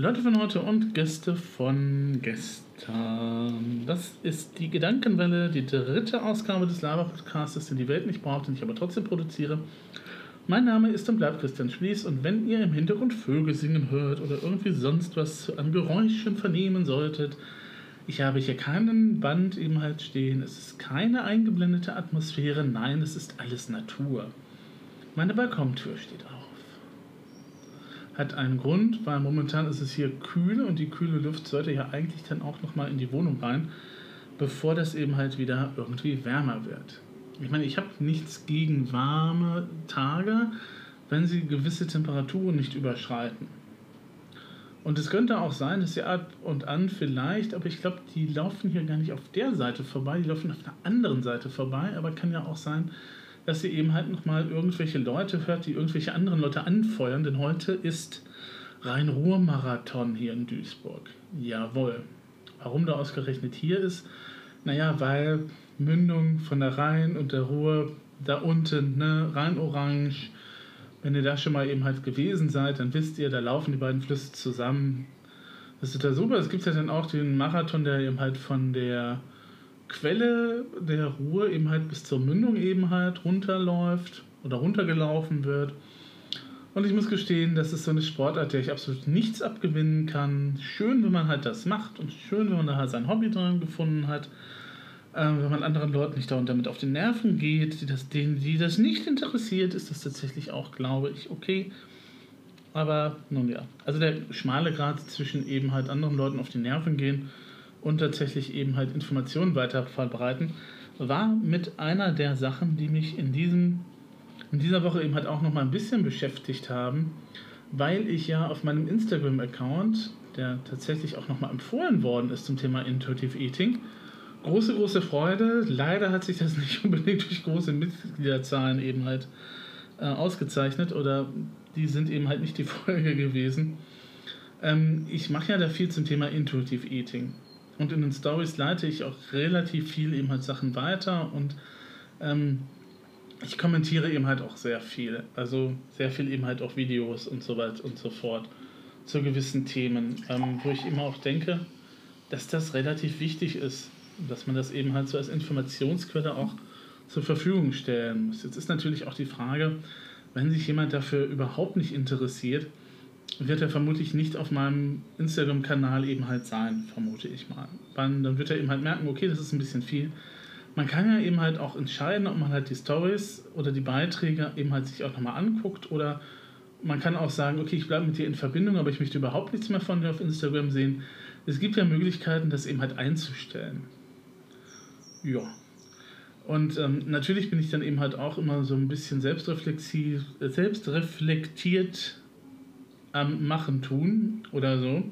Leute von heute und Gäste von gestern. Das ist die Gedankenwelle, die dritte Ausgabe des Laber-Podcasts, den die Welt nicht braucht, den ich aber trotzdem produziere. Mein Name ist und bleibt Christian Schließ und wenn ihr im Hintergrund Vögel singen hört oder irgendwie sonst was an Geräuschen vernehmen solltet, ich habe hier keinen Band eben halt stehen. Es ist keine eingeblendete Atmosphäre. Nein, es ist alles Natur. Meine Balkontür steht auf. Hat einen Grund, weil momentan ist es hier kühl und die kühle Luft sollte ja eigentlich dann auch nochmal in die Wohnung rein, bevor das eben halt wieder irgendwie wärmer wird. Ich meine, ich habe nichts gegen warme Tage, wenn sie gewisse Temperaturen nicht überschreiten. Und es könnte auch sein, dass sie ab und an vielleicht, aber ich glaube, die laufen hier gar nicht auf der Seite vorbei, die laufen auf der anderen Seite vorbei, aber kann ja auch sein, dass ihr eben halt nochmal irgendwelche Leute hört, die irgendwelche anderen Leute anfeuern, denn heute ist Rhein-Ruhr-Marathon hier in Duisburg. Jawohl. Warum der ausgerechnet hier ist? Naja, weil Mündung von der Rhein und der Ruhr da unten, ne, Rhein-Orange, wenn ihr da schon mal eben halt gewesen seid, dann wisst ihr, da laufen die beiden Flüsse zusammen. Das ist da super. Es gibt ja dann auch den Marathon, der eben halt von der Quelle der Ruhr eben halt bis zur Mündung eben halt runterläuft oder runtergelaufen wird. Und ich muss gestehen, das ist so eine Sportart, der ich absolut nichts abgewinnen kann. Schön, wenn man halt das macht und schön, wenn man da halt sein Hobby dran gefunden hat. Ähm, wenn man anderen Leuten nicht dauernd damit auf die Nerven geht, die das, denen, die das nicht interessiert, ist das tatsächlich auch, glaube ich, okay. Aber nun ja, also der schmale Grad zwischen eben halt anderen Leuten auf die Nerven gehen und tatsächlich eben halt Informationen weiter verbreiten, war mit einer der Sachen, die mich in, diesem, in dieser Woche eben halt auch noch mal ein bisschen beschäftigt haben, weil ich ja auf meinem Instagram-Account, der tatsächlich auch noch mal empfohlen worden ist zum Thema Intuitive Eating, große, große Freude. Leider hat sich das nicht unbedingt durch große Mitgliederzahlen eben halt äh, ausgezeichnet oder die sind eben halt nicht die Folge gewesen. Ähm, ich mache ja da viel zum Thema Intuitive Eating. Und in den Stories leite ich auch relativ viel eben halt Sachen weiter und ähm, ich kommentiere eben halt auch sehr viel. Also sehr viel eben halt auch Videos und so weiter und so fort zu gewissen Themen, ähm, wo ich immer auch denke, dass das relativ wichtig ist dass man das eben halt so als Informationsquelle auch zur Verfügung stellen muss. Jetzt ist natürlich auch die Frage, wenn sich jemand dafür überhaupt nicht interessiert, wird er vermutlich nicht auf meinem Instagram-Kanal eben halt sein, vermute ich mal. Dann, wird er eben halt merken, okay, das ist ein bisschen viel. Man kann ja eben halt auch entscheiden, ob man halt die Stories oder die Beiträge eben halt sich auch nochmal anguckt oder man kann auch sagen, okay, ich bleibe mit dir in Verbindung, aber ich möchte überhaupt nichts mehr von dir auf Instagram sehen. Es gibt ja Möglichkeiten, das eben halt einzustellen. Ja. Und ähm, natürlich bin ich dann eben halt auch immer so ein bisschen selbstreflexiv, selbstreflektiert am Machen tun oder so.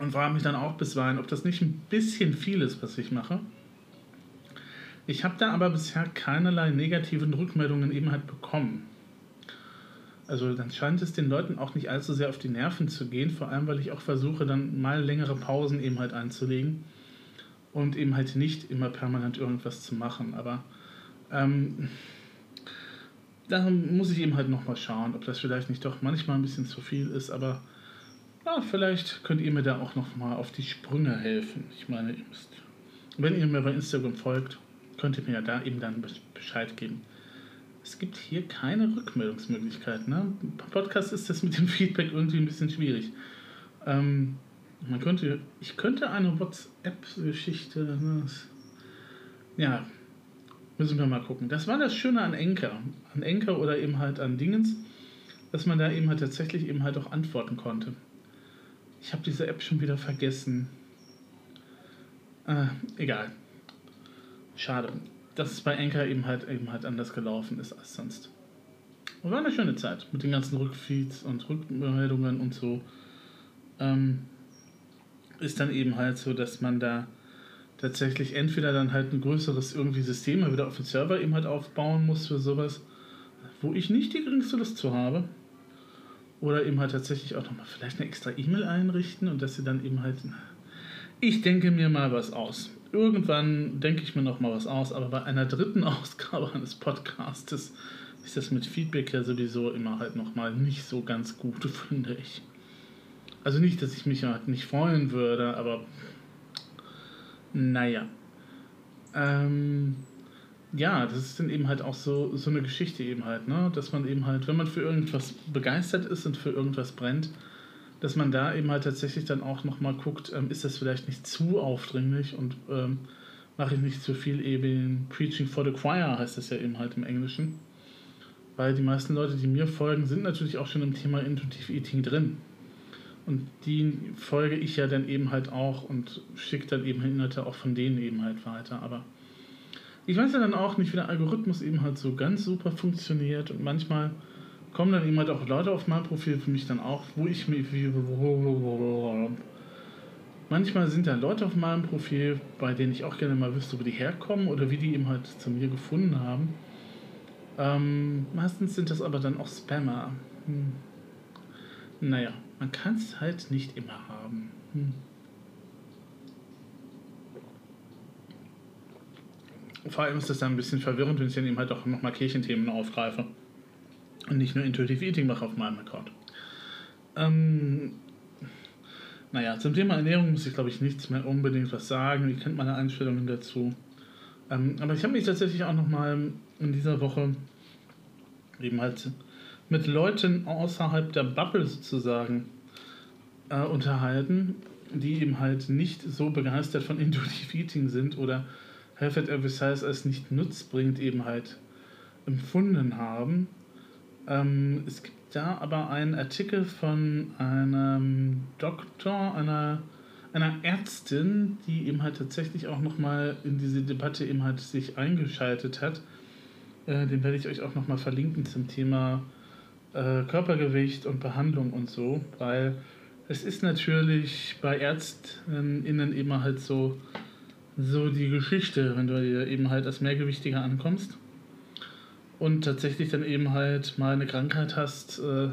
Und frage mich dann auch bisweilen, ob das nicht ein bisschen viel ist, was ich mache. Ich habe da aber bisher keinerlei negativen Rückmeldungen eben halt bekommen. Also dann scheint es den Leuten auch nicht allzu sehr auf die Nerven zu gehen, vor allem weil ich auch versuche, dann mal längere Pausen eben halt einzulegen und eben halt nicht immer permanent irgendwas zu machen. Aber ähm, da muss ich eben halt nochmal schauen, ob das vielleicht nicht doch manchmal ein bisschen zu viel ist. Aber ja, vielleicht könnt ihr mir da auch nochmal auf die Sprünge helfen. Ich meine, ihr müsst, wenn ihr mir bei Instagram folgt, könnt ihr mir ja da eben dann Bescheid geben. Es gibt hier keine Rückmeldungsmöglichkeit. Ne? Podcast ist das mit dem Feedback irgendwie ein bisschen schwierig. Ähm, man könnte, ich könnte eine WhatsApp-Geschichte, ne, ja, müssen wir mal gucken. Das war das Schöne an Enker, an Enker oder eben halt an Dingens, dass man da eben halt tatsächlich eben halt auch antworten konnte. Ich habe diese App schon wieder vergessen. Äh, egal. Schade, dass es bei Enker eben halt eben halt anders gelaufen ist als sonst. war eine schöne Zeit mit den ganzen Rückfeeds und Rückmeldungen und so. Ähm, ist dann eben halt so, dass man da tatsächlich entweder dann halt ein größeres irgendwie System mal wieder auf dem Server eben halt aufbauen muss für sowas, wo ich nicht die geringste Lust zu habe. Oder eben halt tatsächlich auch nochmal vielleicht eine extra E-Mail einrichten und dass sie dann eben halt. Ich denke mir mal was aus. Irgendwann denke ich mir nochmal was aus, aber bei einer dritten Ausgabe eines Podcastes ist das mit Feedback ja sowieso immer halt nochmal nicht so ganz gut, finde ich. Also nicht, dass ich mich halt nicht freuen würde, aber naja. Ähm, ja, das ist dann eben halt auch so, so eine Geschichte eben halt, ne? Dass man eben halt, wenn man für irgendwas begeistert ist und für irgendwas brennt, dass man da eben halt tatsächlich dann auch nochmal guckt, ähm, ist das vielleicht nicht zu aufdringlich und ähm, mache ich nicht zu viel eben Preaching for the Choir, heißt das ja eben halt im Englischen. Weil die meisten Leute, die mir folgen, sind natürlich auch schon im Thema Intuitive Eating drin. Und die folge ich ja dann eben halt auch und schicke dann eben Inhalte auch von denen eben halt weiter. Aber ich weiß ja dann auch nicht, wie der Algorithmus eben halt so ganz super funktioniert und manchmal kommen dann eben halt auch Leute auf mein Profil für mich dann auch, wo ich mir manchmal sind da Leute auf meinem Profil, bei denen ich auch gerne mal wüsste, wo die herkommen oder wie die eben halt zu mir gefunden haben. Ähm, meistens sind das aber dann auch Spammer. Hm. Naja, man kann es halt nicht immer haben. Hm. Vor allem ist das dann ein bisschen verwirrend, wenn ich dann eben halt auch nochmal Kirchenthemen aufgreife. Und nicht nur Intuitive Eating mache auf meinem Account. Ähm, naja, zum Thema Ernährung muss ich glaube ich nichts mehr unbedingt was sagen. Ihr kennt meine Einstellungen dazu. Ähm, aber ich habe mich tatsächlich auch nochmal in dieser Woche eben halt mit Leuten außerhalb der Bubble sozusagen äh, unterhalten, die eben halt nicht so begeistert von Intuitive Eating sind oder Health at Every Size als nicht nutzbringend eben halt empfunden haben. Ähm, es gibt da aber einen Artikel von einem Doktor, einer, einer Ärztin, die eben halt tatsächlich auch nochmal in diese Debatte eben halt sich eingeschaltet hat. Äh, den werde ich euch auch nochmal verlinken zum Thema äh, Körpergewicht und Behandlung und so, weil es ist natürlich bei ÄrztInnen eben halt so, so die Geschichte, wenn du eben halt als Mehrgewichtiger ankommst und tatsächlich dann eben halt mal eine Krankheit hast, äh,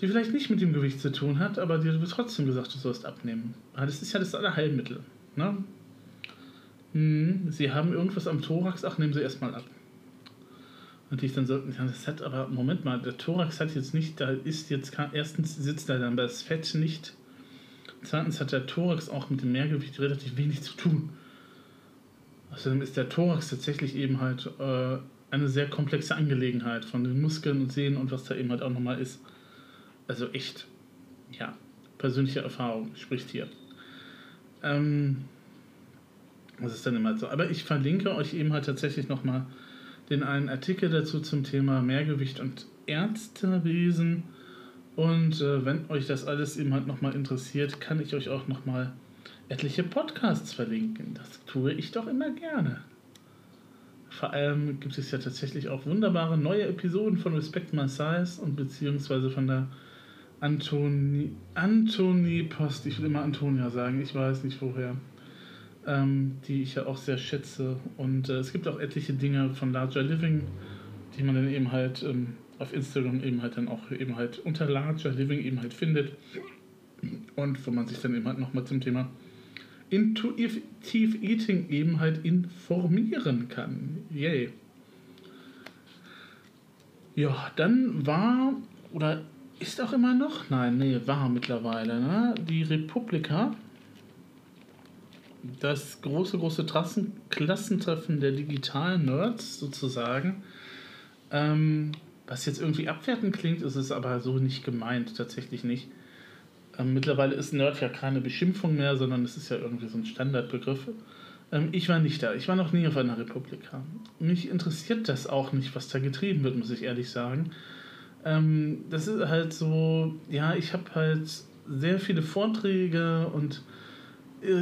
die vielleicht nicht mit dem Gewicht zu tun hat, aber dir wird trotzdem gesagt, du sollst abnehmen. Das ist ja das Allerheilmittel. Ne? Hm, sie haben irgendwas am Thorax, ach, nehmen Sie erstmal ab. Und ich dann so, das hat aber, Moment mal, der Thorax hat jetzt nicht, da ist jetzt, erstens sitzt da dann das Fett nicht. Zweitens hat der Thorax auch mit dem Mehrgewicht relativ wenig zu tun. Außerdem ist der Thorax tatsächlich eben halt äh, eine sehr komplexe Angelegenheit von den Muskeln und Sehnen und was da eben halt auch nochmal ist. Also echt, ja, persönliche Erfahrung spricht hier. Ähm, das ist dann immer so. Aber ich verlinke euch eben halt tatsächlich nochmal den einen Artikel dazu zum Thema Mehrgewicht und Ärztewesen. Und äh, wenn euch das alles eben halt nochmal interessiert, kann ich euch auch nochmal etliche Podcasts verlinken. Das tue ich doch immer gerne. Vor allem gibt es ja tatsächlich auch wunderbare neue Episoden von Respect My Size und beziehungsweise von der Antoni, Antoni Post. Ich will immer Antonia sagen, ich weiß nicht woher ähm, die ich ja auch sehr schätze. Und äh, es gibt auch etliche Dinge von Larger Living, die man dann eben halt ähm, auf Instagram eben halt dann auch eben halt unter Larger Living eben halt findet. Und wo man sich dann eben halt nochmal zum Thema Intuitive Eating eben halt informieren kann. Yay. Ja, dann war oder ist auch immer noch, nein, nee, war mittlerweile, ne? Die Republika das große, große Trassen Klassentreffen der digitalen Nerds sozusagen. Ähm, was jetzt irgendwie abwertend klingt, ist es aber so nicht gemeint, tatsächlich nicht. Ähm, mittlerweile ist Nerd ja keine Beschimpfung mehr, sondern es ist ja irgendwie so ein Standardbegriff. Ähm, ich war nicht da, ich war noch nie auf einer Republika. Mich interessiert das auch nicht, was da getrieben wird, muss ich ehrlich sagen. Ähm, das ist halt so, ja, ich habe halt sehr viele Vorträge und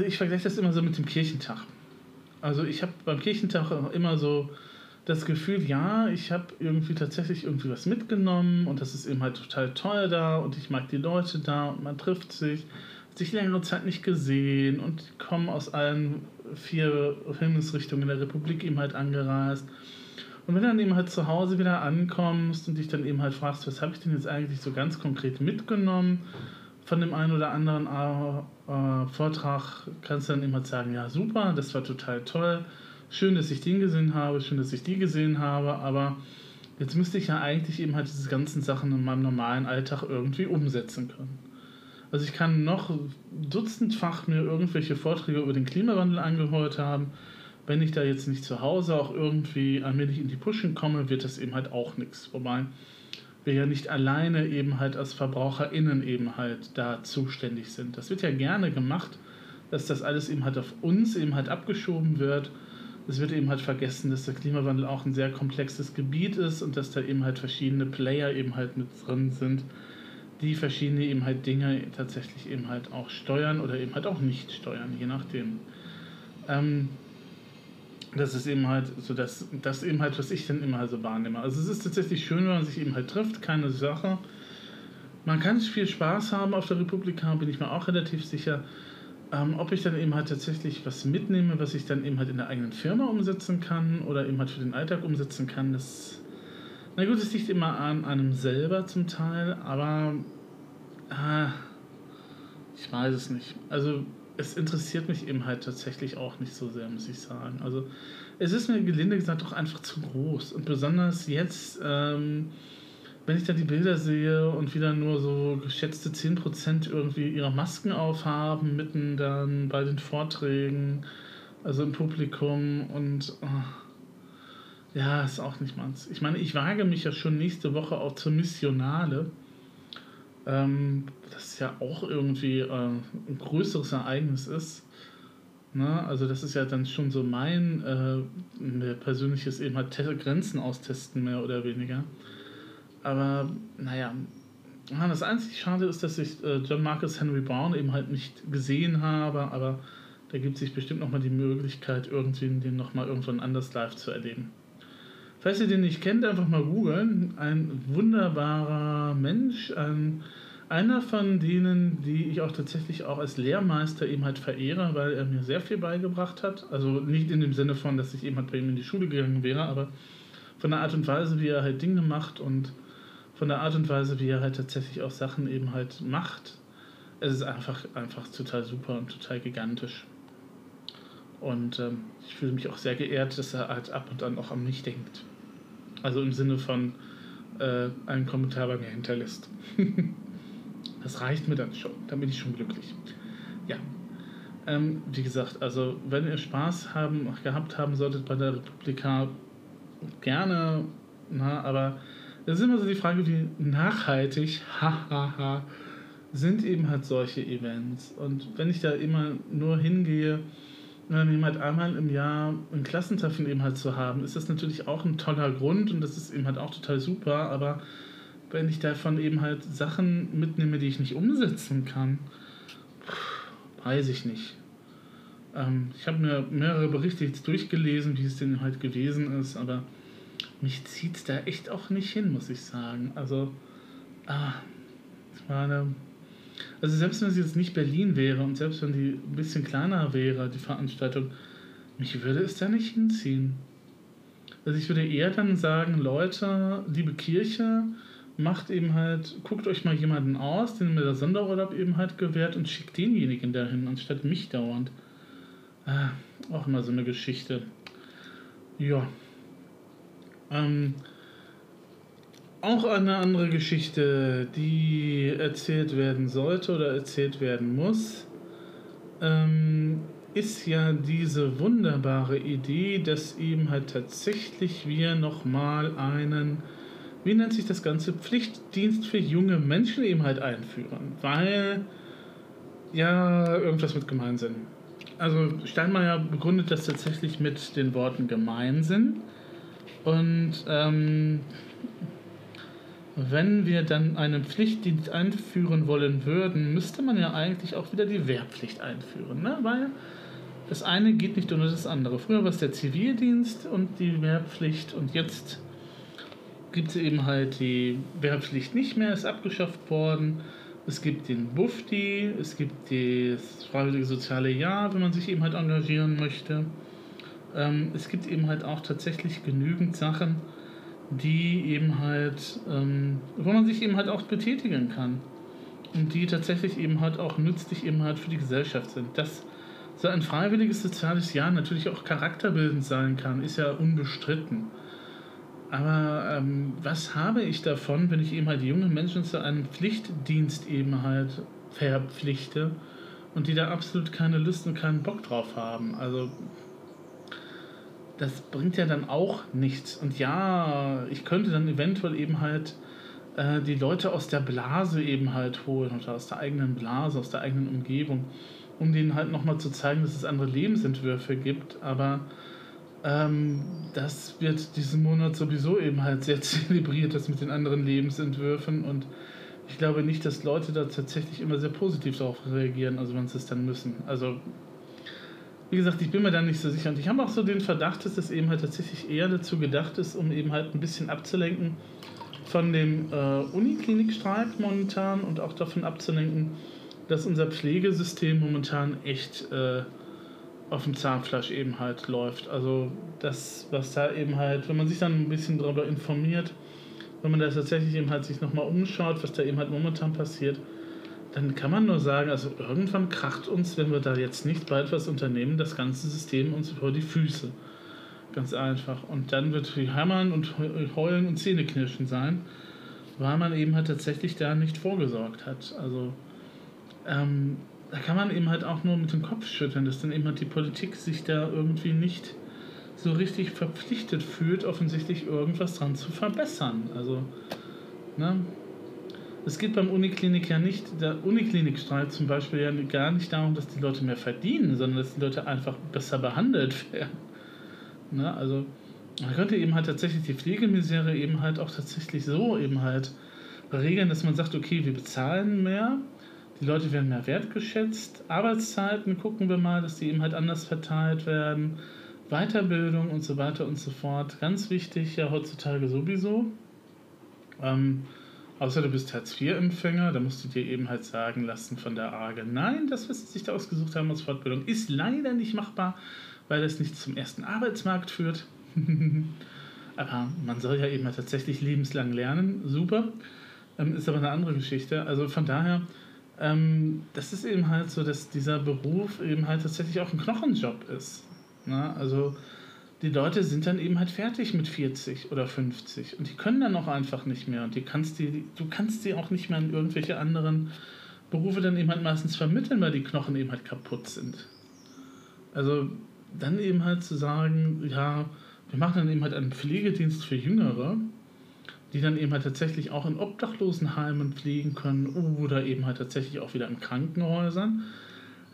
ich vergleiche das immer so mit dem Kirchentag. Also ich habe beim Kirchentag immer so das Gefühl, ja, ich habe irgendwie tatsächlich irgendwie was mitgenommen und das ist eben halt total toll da und ich mag die Leute da und man trifft sich, hat sich längere Zeit nicht gesehen und kommen aus allen vier Himmelsrichtungen der Republik eben halt angereist. Und wenn du dann eben halt zu Hause wieder ankommst und dich dann eben halt fragst, was habe ich denn jetzt eigentlich so ganz konkret mitgenommen, von dem einen oder anderen äh, Vortrag kannst du dann immer sagen, ja super, das war total toll, schön, dass ich den gesehen habe, schön, dass ich die gesehen habe, aber Jetzt müsste ich ja eigentlich eben halt diese ganzen Sachen in meinem normalen Alltag irgendwie umsetzen können. Also ich kann noch dutzendfach mir irgendwelche Vorträge über den Klimawandel angehört haben. Wenn ich da jetzt nicht zu Hause auch irgendwie allmählich in die Pushen komme, wird das eben halt auch nichts. Wobei wir ja nicht alleine eben halt als VerbraucherInnen eben halt da zuständig sind. Das wird ja gerne gemacht, dass das alles eben halt auf uns eben halt abgeschoben wird es wird eben halt vergessen, dass der Klimawandel auch ein sehr komplexes Gebiet ist und dass da eben halt verschiedene Player eben halt mit drin sind, die verschiedene eben halt Dinge tatsächlich eben halt auch steuern oder eben halt auch nicht steuern, je nachdem. Ähm, das ist eben halt so, dass das eben halt, was ich dann immer so wahrnehme. Also es ist tatsächlich schön, wenn man sich eben halt trifft, keine Sache. Man kann viel Spaß haben auf der Republika, bin ich mir auch relativ sicher. Ähm, ob ich dann eben halt tatsächlich was mitnehme, was ich dann eben halt in der eigenen Firma umsetzen kann oder eben halt für den Alltag umsetzen kann, das. Na gut, es liegt immer an einem selber zum Teil, aber. Ah, ich weiß es nicht. Also, es interessiert mich eben halt tatsächlich auch nicht so sehr, muss ich sagen. Also, es ist mir gelinde gesagt doch einfach zu groß. Und besonders jetzt. Ähm, wenn ich dann die Bilder sehe und wieder nur so geschätzte 10% irgendwie ihre Masken aufhaben, mitten dann bei den Vorträgen, also im Publikum und oh, ja, ist auch nicht meins. Ich meine, ich wage mich ja schon nächste Woche auch zur Missionale. Ähm, das ja auch irgendwie äh, ein größeres Ereignis ist. Ne? Also das ist ja dann schon so mein äh, persönliches eben halt Grenzen austesten, mehr oder weniger. Aber naja, das einzig Schade ist, dass ich äh, John Marcus Henry Brown eben halt nicht gesehen habe, aber da gibt sich bestimmt nochmal die Möglichkeit, irgendwie den nochmal irgendwann anders live zu erleben. Falls ihr den nicht kennt, einfach mal googeln. Ein wunderbarer Mensch, ein, einer von denen, die ich auch tatsächlich auch als Lehrmeister eben halt verehre, weil er mir sehr viel beigebracht hat. Also nicht in dem Sinne von, dass ich eben halt bei ihm in die Schule gegangen wäre, aber von der Art und Weise, wie er halt Dinge macht und von der Art und Weise, wie er halt tatsächlich auch Sachen eben halt macht, es ist einfach, einfach total super und total gigantisch. Und ähm, ich fühle mich auch sehr geehrt, dass er halt ab und an auch an mich denkt. Also im Sinne von äh, einen Kommentar bei mir hinterlässt. das reicht mir dann schon. Dann bin ich schon glücklich. Ja. Ähm, wie gesagt, also wenn ihr Spaß haben, gehabt haben solltet bei der Republika, gerne, na, aber das ist immer so die Frage, wie nachhaltig, sind eben halt solche Events. Und wenn ich da immer nur hingehe, eben halt einmal im Jahr ein Klassentreffen eben halt zu haben, ist das natürlich auch ein toller Grund und das ist eben halt auch total super, aber wenn ich davon eben halt Sachen mitnehme, die ich nicht umsetzen kann, weiß ich nicht. Ähm, ich habe mir mehrere Berichte jetzt durchgelesen, wie es denn halt gewesen ist, aber mich zieht es da echt auch nicht hin, muss ich sagen. Also, ah, ich meine, also selbst wenn es jetzt nicht Berlin wäre und selbst wenn die ein bisschen kleiner wäre, die Veranstaltung, mich würde es da nicht hinziehen. Also ich würde eher dann sagen, Leute, liebe Kirche, macht eben halt, guckt euch mal jemanden aus, den mir der Sonderurlaub eben halt gewährt und schickt denjenigen dahin, anstatt mich dauernd. Ah, auch immer so eine Geschichte. Ja, ähm, auch eine andere Geschichte, die erzählt werden sollte oder erzählt werden muss, ähm, ist ja diese wunderbare Idee, dass eben halt tatsächlich wir nochmal einen, wie nennt sich das Ganze, Pflichtdienst für junge Menschen eben halt einführen. Weil ja irgendwas mit Gemeinsinn. Also Steinmeier begründet das tatsächlich mit den Worten Gemeinsinn. Und ähm, wenn wir dann einen Pflichtdienst einführen wollen würden, müsste man ja eigentlich auch wieder die Wehrpflicht einführen, ne? weil das eine geht nicht ohne das andere. Früher war es der Zivildienst und die Wehrpflicht und jetzt gibt es eben halt die Wehrpflicht nicht mehr, ist abgeschafft worden. Es gibt den Bufti, es gibt das Freiwillige Soziale Jahr, wenn man sich eben halt engagieren möchte ähm, es gibt eben halt auch tatsächlich genügend Sachen, die eben halt, ähm, wo man sich eben halt auch betätigen kann. Und die tatsächlich eben halt auch nützlich eben halt für die Gesellschaft sind. Dass so ein freiwilliges soziales Jahr natürlich auch charakterbildend sein kann, ist ja unbestritten. Aber ähm, was habe ich davon, wenn ich eben halt junge Menschen zu einem Pflichtdienst eben halt verpflichte und die da absolut keine Lust und keinen Bock drauf haben? Also das bringt ja dann auch nichts. Und ja, ich könnte dann eventuell eben halt äh, die Leute aus der Blase eben halt holen oder aus der eigenen Blase, aus der eigenen Umgebung, um denen halt nochmal zu zeigen, dass es andere Lebensentwürfe gibt. Aber ähm, das wird diesen Monat sowieso eben halt sehr zelebriert, das mit den anderen Lebensentwürfen. Und ich glaube nicht, dass Leute da tatsächlich immer sehr positiv darauf reagieren, also wenn sie es dann müssen. Also wie gesagt, ich bin mir da nicht so sicher. Und ich habe auch so den Verdacht, dass es eben halt tatsächlich eher dazu gedacht ist, um eben halt ein bisschen abzulenken von dem äh, Uniklinikstreik momentan und auch davon abzulenken, dass unser Pflegesystem momentan echt äh, auf dem Zahnfleisch eben halt läuft. Also das, was da eben halt, wenn man sich dann ein bisschen darüber informiert, wenn man da tatsächlich eben halt sich nochmal umschaut, was da eben halt momentan passiert, dann kann man nur sagen, also irgendwann kracht uns, wenn wir da jetzt nicht bald was unternehmen, das ganze System uns vor die Füße. Ganz einfach. Und dann wird viel Hammern und Heulen und Zähneknirschen sein, weil man eben halt tatsächlich da nicht vorgesorgt hat. Also ähm, da kann man eben halt auch nur mit dem Kopf schütteln, dass dann eben halt die Politik sich da irgendwie nicht so richtig verpflichtet fühlt, offensichtlich irgendwas dran zu verbessern. Also, ne? Es geht beim Uniklinik ja nicht, der Uniklinikstreik zum Beispiel ja gar nicht darum, dass die Leute mehr verdienen, sondern dass die Leute einfach besser behandelt werden. Ne? Also man könnte eben halt tatsächlich die Pflegemisere eben halt auch tatsächlich so eben halt regeln, dass man sagt, okay, wir bezahlen mehr, die Leute werden mehr wertgeschätzt, Arbeitszeiten gucken wir mal, dass die eben halt anders verteilt werden, Weiterbildung und so weiter und so fort. Ganz wichtig ja heutzutage sowieso. Ähm, Außer du bist Hartz-IV-Empfänger, da musst du dir eben halt sagen lassen von der AGE, nein, das, was sie sich da ausgesucht haben als Fortbildung, ist leider nicht machbar, weil das nicht zum ersten Arbeitsmarkt führt. aber man soll ja eben halt tatsächlich lebenslang lernen, super. Ähm, ist aber eine andere Geschichte. Also von daher, ähm, das ist eben halt so, dass dieser Beruf eben halt tatsächlich auch ein Knochenjob ist. Na, also die Leute sind dann eben halt fertig mit 40 oder 50 und die können dann auch einfach nicht mehr und die kannst die, du kannst sie auch nicht mehr in irgendwelche anderen Berufe dann eben halt meistens vermitteln, weil die Knochen eben halt kaputt sind. Also dann eben halt zu sagen, ja, wir machen dann eben halt einen Pflegedienst für Jüngere, die dann eben halt tatsächlich auch in Obdachlosenheimen pflegen können oder eben halt tatsächlich auch wieder in Krankenhäusern.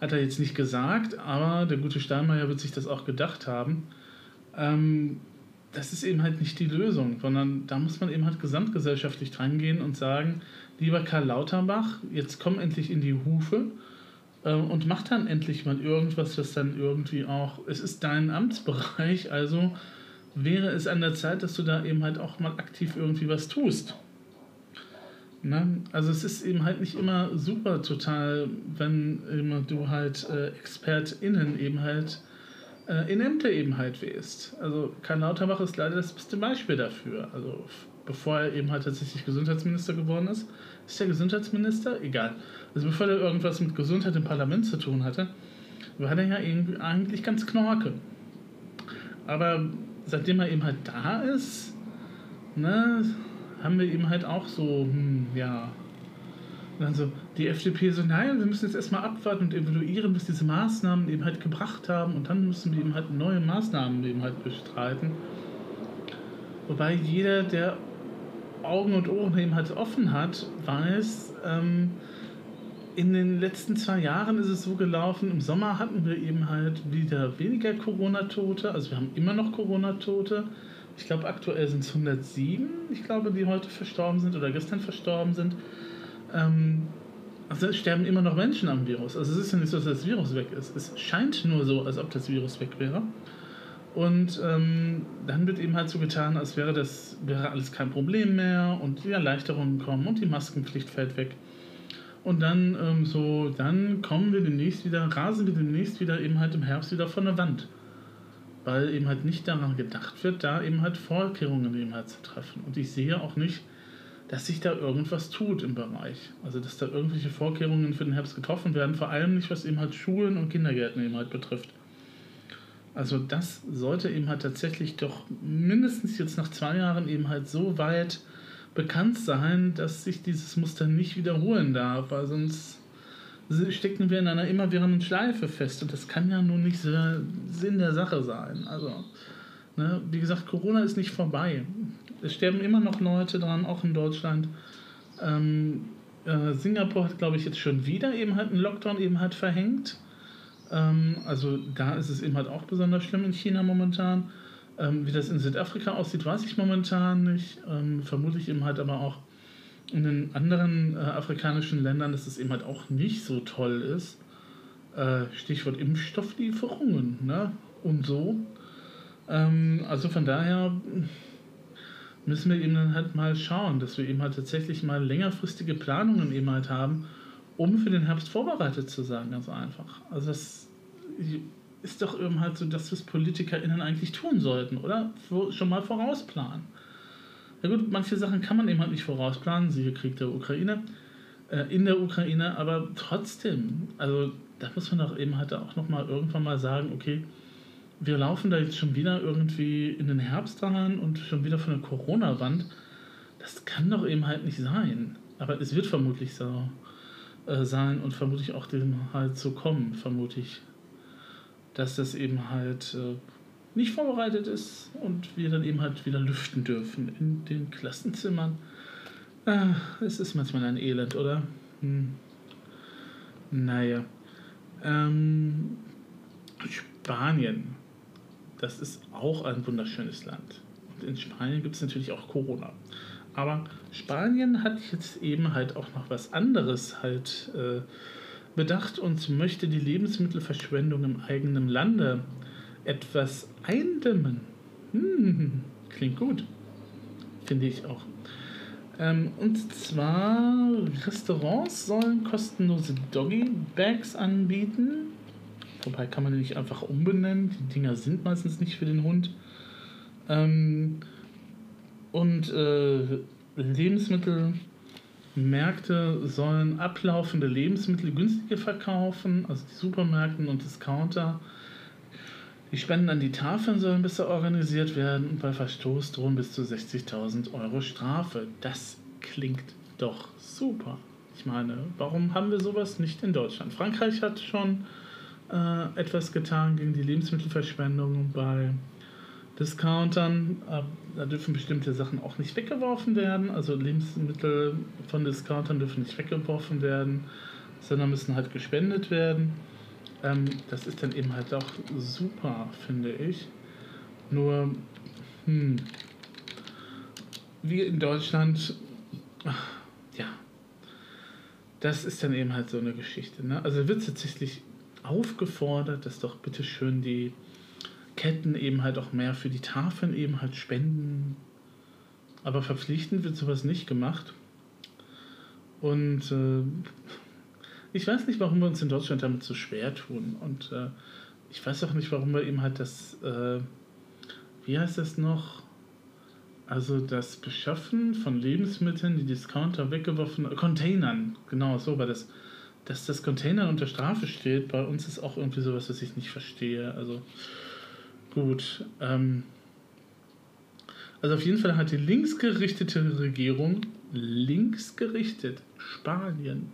Hat er jetzt nicht gesagt, aber der gute Steinmeier wird sich das auch gedacht haben ähm, das ist eben halt nicht die Lösung, sondern da muss man eben halt gesamtgesellschaftlich dran gehen und sagen, lieber Karl Lauterbach, jetzt komm endlich in die Hufe äh, und mach dann endlich mal irgendwas, was dann irgendwie auch, es ist dein Amtsbereich, also wäre es an der Zeit, dass du da eben halt auch mal aktiv irgendwie was tust. Ne? Also es ist eben halt nicht immer super total, wenn immer du halt äh, ExpertInnen eben halt äh, in Ämter eben halt wählst. Also Karl Lauterbach ist leider das beste Beispiel dafür. Also bevor er eben halt tatsächlich Gesundheitsminister geworden ist, ist er Gesundheitsminister? Egal. Also bevor er irgendwas mit Gesundheit im Parlament zu tun hatte, war er ja eigentlich ganz knorke. Aber seitdem er eben halt da ist, ne, haben wir eben halt auch so, hm, ja, und dann so die FDP so, nein, wir müssen jetzt erstmal abwarten und evaluieren, bis diese Maßnahmen eben halt gebracht haben und dann müssen wir eben halt neue Maßnahmen eben halt bestreiten. Wobei jeder, der Augen und Ohren eben halt offen hat, weiß, ähm, in den letzten zwei Jahren ist es so gelaufen, im Sommer hatten wir eben halt wieder weniger Corona-Tote, also wir haben immer noch Corona-Tote. Ich glaube, aktuell sind es 107, ich glaube, die heute verstorben sind oder gestern verstorben sind ähm, also sterben immer noch Menschen am Virus. Also es ist ja nicht so, dass das Virus weg ist. Es scheint nur so, als ob das Virus weg wäre. Und ähm, dann wird eben halt so getan, als wäre das wäre alles kein Problem mehr und die Erleichterungen kommen und die Maskenpflicht fällt weg. Und dann ähm, so, dann kommen wir demnächst wieder, rasen wir demnächst wieder eben halt im Herbst wieder von der Wand. Weil eben halt nicht daran gedacht wird, da eben halt Vorkehrungen eben halt zu treffen. Und ich sehe auch nicht, dass sich da irgendwas tut im Bereich. Also dass da irgendwelche Vorkehrungen für den Herbst getroffen werden, vor allem nicht, was eben halt Schulen und Kindergärten eben halt betrifft. Also das sollte eben halt tatsächlich doch mindestens jetzt nach zwei Jahren eben halt so weit bekannt sein, dass sich dieses Muster nicht wiederholen darf, weil sonst stecken wir in einer immerwährenden Schleife fest und das kann ja nun nicht so Sinn der Sache sein. Also, ne, wie gesagt, Corona ist nicht vorbei. Es sterben immer noch Leute dran, auch in Deutschland. Ähm, äh, Singapur hat, glaube ich, jetzt schon wieder eben halt einen Lockdown eben halt verhängt. Ähm, also da ist es eben halt auch besonders schlimm in China momentan. Ähm, wie das in Südafrika aussieht, weiß ich momentan nicht. Ähm, vermutlich eben halt aber auch in den anderen äh, afrikanischen Ländern, dass es eben halt auch nicht so toll ist. Äh, Stichwort Impfstofflieferungen ne? und so. Ähm, also von daher müssen wir eben dann halt mal schauen, dass wir eben halt tatsächlich mal längerfristige Planungen eben halt haben, um für den Herbst vorbereitet zu sein, ganz einfach. Also das ist doch eben halt so, dass es PolitikerInnen eigentlich tun sollten, oder? Schon mal vorausplanen. Ja gut, manche Sachen kann man eben halt nicht vorausplanen, siehe Krieg der Ukraine, äh, in der Ukraine, aber trotzdem, also da muss man doch eben halt auch nochmal irgendwann mal sagen, okay, wir laufen da jetzt schon wieder irgendwie in den Herbst rein und schon wieder von der Corona-Wand. Das kann doch eben halt nicht sein. Aber es wird vermutlich so äh, sein und vermutlich auch dem halt so kommen, vermute ich. Dass das eben halt äh, nicht vorbereitet ist und wir dann eben halt wieder lüften dürfen in den Klassenzimmern. Ah, es ist manchmal ein Elend, oder? Hm. Naja. Ähm, Spanien. Das ist auch ein wunderschönes Land. Und in Spanien gibt es natürlich auch Corona. Aber Spanien hat jetzt eben halt auch noch was anderes halt äh, bedacht und möchte die Lebensmittelverschwendung im eigenen Lande etwas eindämmen. Hm, klingt gut. Finde ich auch. Ähm, und zwar Restaurants sollen kostenlose Doggy-Bags anbieten. Wobei kann man die nicht einfach umbenennen. Die Dinger sind meistens nicht für den Hund. Ähm, und äh, Lebensmittelmärkte sollen ablaufende Lebensmittel günstiger verkaufen, also die Supermärkten und Discounter die Spenden an die Tafeln sollen besser organisiert werden und bei Verstoß drohen bis zu 60.000 Euro Strafe. Das klingt doch super. Ich meine, warum haben wir sowas nicht in Deutschland? Frankreich hat schon äh, etwas getan gegen die Lebensmittelverschwendung bei Discountern. Äh, da dürfen bestimmte Sachen auch nicht weggeworfen werden. Also Lebensmittel von Discountern dürfen nicht weggeworfen werden, sondern müssen halt gespendet werden. Ähm, das ist dann eben halt auch super, finde ich. Nur, hm, wie in Deutschland, ach, ja, das ist dann eben halt so eine Geschichte. Ne? Also wird tatsächlich aufgefordert, dass doch bitte schön die Ketten eben halt auch mehr für die Tafeln eben halt spenden. Aber verpflichtend wird sowas nicht gemacht. Und äh, ich weiß nicht, warum wir uns in Deutschland damit so schwer tun. Und äh, ich weiß auch nicht, warum wir eben halt das, äh, wie heißt das noch? Also das Beschaffen von Lebensmitteln, die Discounter weggeworfen, Containern, genau, so war das. Dass das Container unter Strafe steht, bei uns ist auch irgendwie sowas, was ich nicht verstehe. Also gut. Ähm, also auf jeden Fall hat die linksgerichtete Regierung, linksgerichtet, Spanien,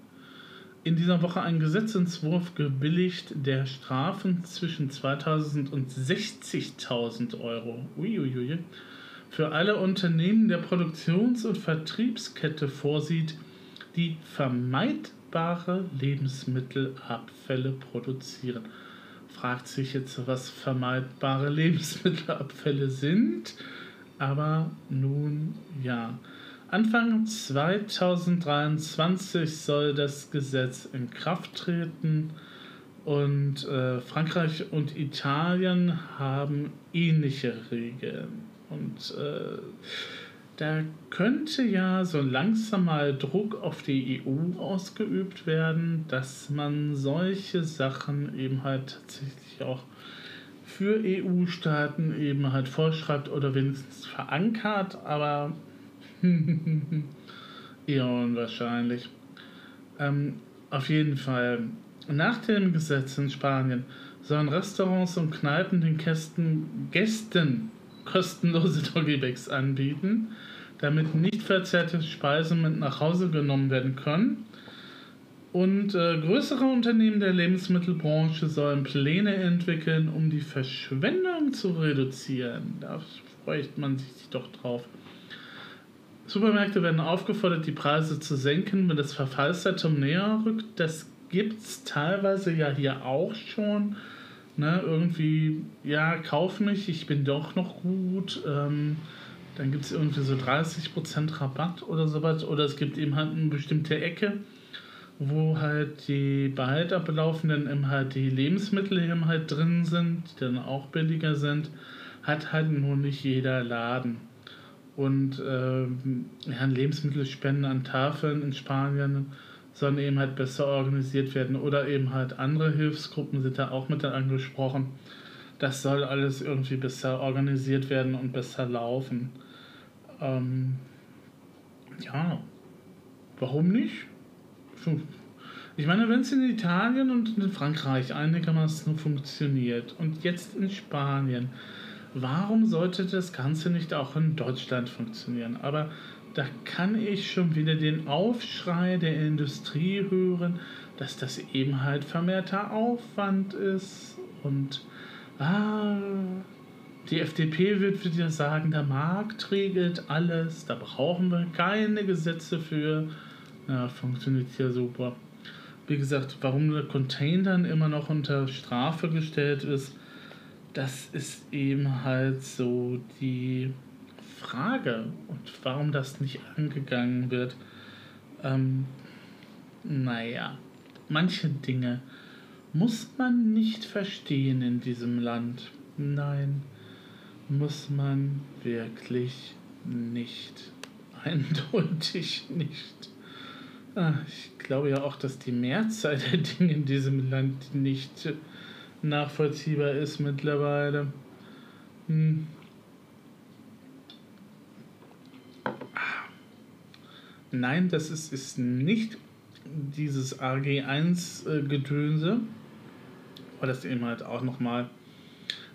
in dieser Woche einen Gesetzentwurf gebilligt, der Strafen zwischen 2000 und 60.000 Euro Uiuiui, für alle Unternehmen der Produktions- und Vertriebskette vorsieht, die vermeidbare Lebensmittelabfälle produzieren. Fragt sich jetzt, was vermeidbare Lebensmittelabfälle sind, aber nun ja. Anfang 2023 soll das Gesetz in Kraft treten und äh, Frankreich und Italien haben ähnliche Regeln. Und äh, da könnte ja so langsam mal Druck auf die EU ausgeübt werden, dass man solche Sachen eben halt tatsächlich auch für EU-Staaten eben halt vorschreibt oder wenigstens verankert, aber Eher unwahrscheinlich. Ähm, auf jeden Fall. Nach dem Gesetz in Spanien sollen Restaurants und Kneipen den Gästen, Gästen kostenlose Doggybags anbieten, damit nicht verzerrte Speisen mit nach Hause genommen werden können. Und äh, größere Unternehmen der Lebensmittelbranche sollen Pläne entwickeln, um die Verschwendung zu reduzieren. Da freut man sich doch drauf. Supermärkte werden aufgefordert, die Preise zu senken, wenn das Verfallsdatum näher rückt. Das gibt es teilweise ja hier auch schon. Ne, irgendwie, ja, kauf mich, ich bin doch noch gut. Ähm, dann gibt es irgendwie so 30% Rabatt oder sowas. Oder es gibt eben halt eine bestimmte Ecke, wo halt die bald ablaufenden eben halt die Lebensmittel eben halt drin sind, die dann auch billiger sind. Hat halt nur nicht jeder Laden. Und ähm, ja, Lebensmittelspenden an Tafeln in Spanien sollen eben halt besser organisiert werden. Oder eben halt andere Hilfsgruppen sind da auch mit angesprochen. Das soll alles irgendwie besser organisiert werden und besser laufen. Ähm, ja, warum nicht? Ich meine, wenn es in Italien und in Frankreich einigermaßen funktioniert und jetzt in Spanien, warum sollte das Ganze nicht auch in Deutschland funktionieren? Aber da kann ich schon wieder den Aufschrei der Industrie hören, dass das eben halt vermehrter Aufwand ist und ah, die FDP wird wieder sagen, der Markt regelt alles, da brauchen wir keine Gesetze für. Ja, funktioniert hier super. Wie gesagt, warum der Container immer noch unter Strafe gestellt ist, das ist eben halt so die Frage und warum das nicht angegangen wird. Ähm, naja, manche Dinge muss man nicht verstehen in diesem Land. Nein, muss man wirklich nicht. Eindeutig nicht. Ah, ich glaube ja auch, dass die Mehrzahl der Dinge in diesem Land nicht nachvollziehbar ist mittlerweile. Hm. Nein, das ist, ist nicht dieses AG1-Gedönse, äh, weil das eben halt auch nochmal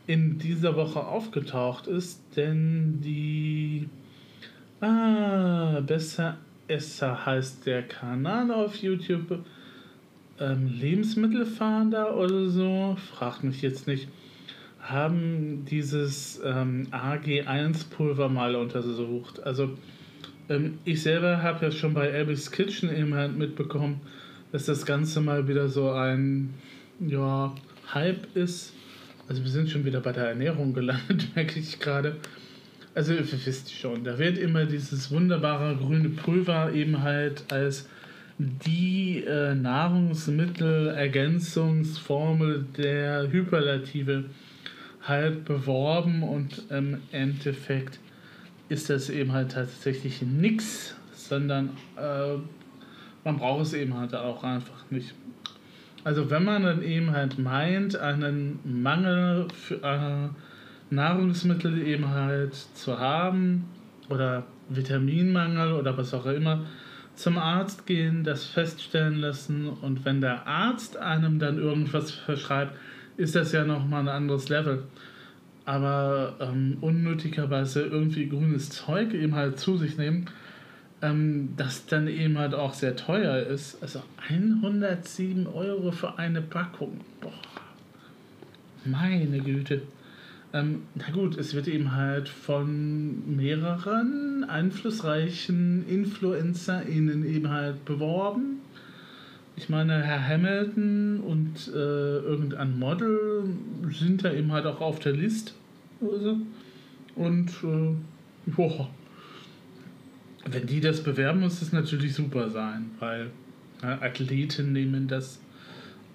in dieser Woche aufgetaucht ist, denn die ah, Besser Esser heißt der Kanal auf YouTube ähm, Lebensmittelfahnder oder so, fragt mich jetzt nicht, haben dieses ähm, AG1-Pulver mal untersucht. Also ähm, ich selber habe ja schon bei Abby's Kitchen eben halt mitbekommen, dass das Ganze mal wieder so ein ja, Hype ist. Also wir sind schon wieder bei der Ernährung gelandet, merke ich gerade. Also ihr wisst schon, da wird immer dieses wunderbare grüne Pulver eben halt als die äh, Nahrungsmittelergänzungsformel der Hyperlative halt beworben und im Endeffekt ist das eben halt tatsächlich nichts, sondern äh, man braucht es eben halt auch einfach nicht. Also wenn man dann eben halt meint, einen Mangel für äh, Nahrungsmittel eben halt zu haben oder Vitaminmangel oder was auch immer, zum Arzt gehen, das feststellen lassen und wenn der Arzt einem dann irgendwas verschreibt, ist das ja nochmal ein anderes Level. Aber ähm, unnötigerweise irgendwie grünes Zeug eben halt zu sich nehmen, ähm, das dann eben halt auch sehr teuer ist. Also 107 Euro für eine Packung. Boah. Meine Güte. Ähm, na gut, es wird eben halt von mehreren einflussreichen InfluencerInnen eben halt beworben. Ich meine, Herr Hamilton und äh, irgendein Model sind da eben halt auch auf der Liste. Also. Und äh, boah, wenn die das bewerben, muss das natürlich super sein, weil ja, Athleten nehmen das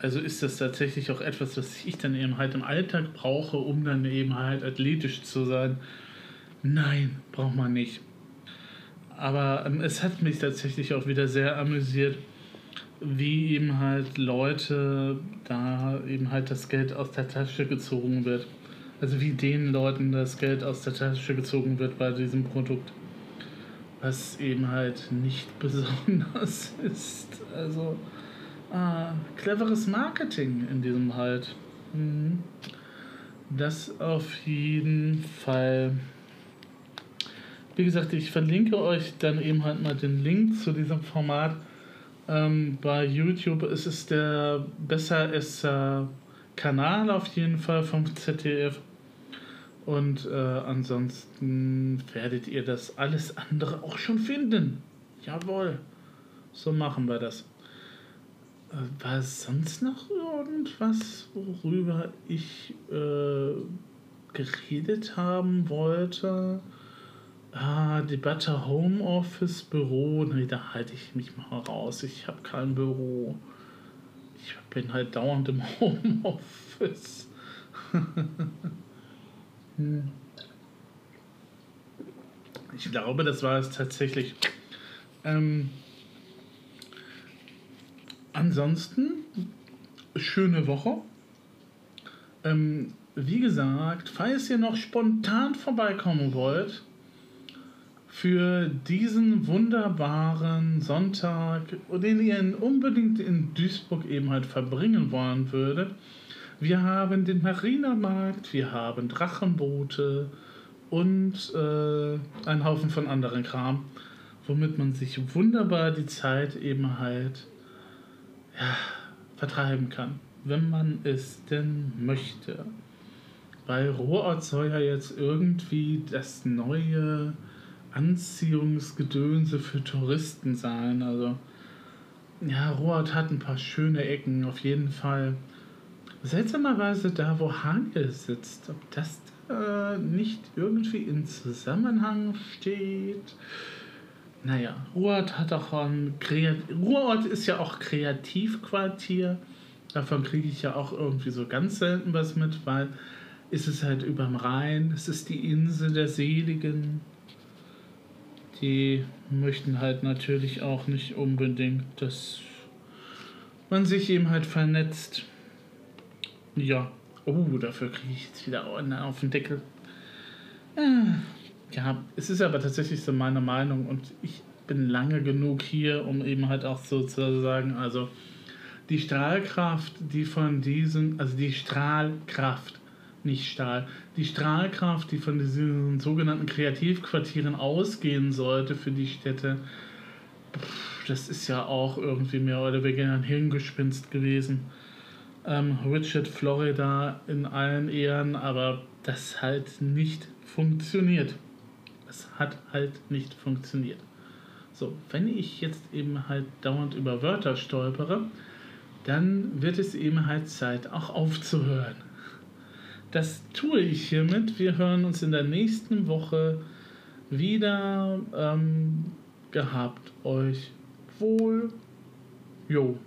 also ist das tatsächlich auch etwas, was ich dann eben halt im Alltag brauche, um dann eben halt athletisch zu sein? Nein, braucht man nicht. Aber ähm, es hat mich tatsächlich auch wieder sehr amüsiert, wie eben halt Leute da eben halt das Geld aus der Tasche gezogen wird. Also wie den Leuten das Geld aus der Tasche gezogen wird bei diesem Produkt. Was eben halt nicht besonders ist. Also Ah, cleveres Marketing in diesem halt. Mhm. Das auf jeden Fall. Wie gesagt, ich verlinke euch dann eben halt mal den Link zu diesem Format. Ähm, bei YouTube ist es der Besser Esser Kanal auf jeden Fall vom ZDF. Und äh, ansonsten werdet ihr das alles andere auch schon finden. Jawohl. So machen wir das. Äh, war sonst noch irgendwas, worüber ich äh, geredet haben wollte? Ah, Debatte Homeoffice, Büro. Nee, da halte ich mich mal raus. Ich habe kein Büro. Ich bin halt dauernd im Homeoffice. hm. Ich glaube, das war es tatsächlich. Ähm, ansonsten, schöne Woche. Ähm, wie gesagt, falls ihr noch spontan vorbeikommen wollt, für diesen wunderbaren Sonntag, den ihr unbedingt in Duisburg eben halt verbringen wollen würdet. Wir haben den Marinamarkt, wir haben Drachenboote und äh, einen Haufen von anderen Kram womit man sich wunderbar die Zeit eben halt ja, vertreiben kann, wenn man es denn möchte. Weil Ruhrort soll ja jetzt irgendwie das neue Anziehungsgedönse für Touristen sein. Also, ja, Ruhrort hat ein paar schöne Ecken, auf jeden Fall. Seltsamerweise da, wo Hagel sitzt, ob das äh, nicht irgendwie in Zusammenhang steht naja, Ruhrort hat auch ein Kreat Ruhrort ist ja auch Kreativquartier. Davon kriege ich ja auch irgendwie so ganz selten was mit, weil ist es halt überm Rhein, es ist die Insel der Seligen. Die möchten halt natürlich auch nicht unbedingt, dass man sich eben halt vernetzt. Ja. Oh, dafür kriege ich jetzt wieder auf den Deckel. Ah. Ja, es ist aber tatsächlich so meine Meinung und ich bin lange genug hier, um eben halt auch so zu sagen, also die Strahlkraft, die von diesen, also die Strahlkraft, nicht Stahl, die Strahlkraft, die von diesen sogenannten Kreativquartieren ausgehen sollte für die Städte, das ist ja auch irgendwie mehr oder weniger ein Hirngespinst gewesen. Ähm, Richard Florida in allen Ehren, aber das halt nicht funktioniert es hat halt nicht funktioniert. So, wenn ich jetzt eben halt dauernd über Wörter stolpere, dann wird es eben halt Zeit, auch aufzuhören. Das tue ich hiermit. Wir hören uns in der nächsten Woche wieder. Ähm, gehabt euch wohl. Jo.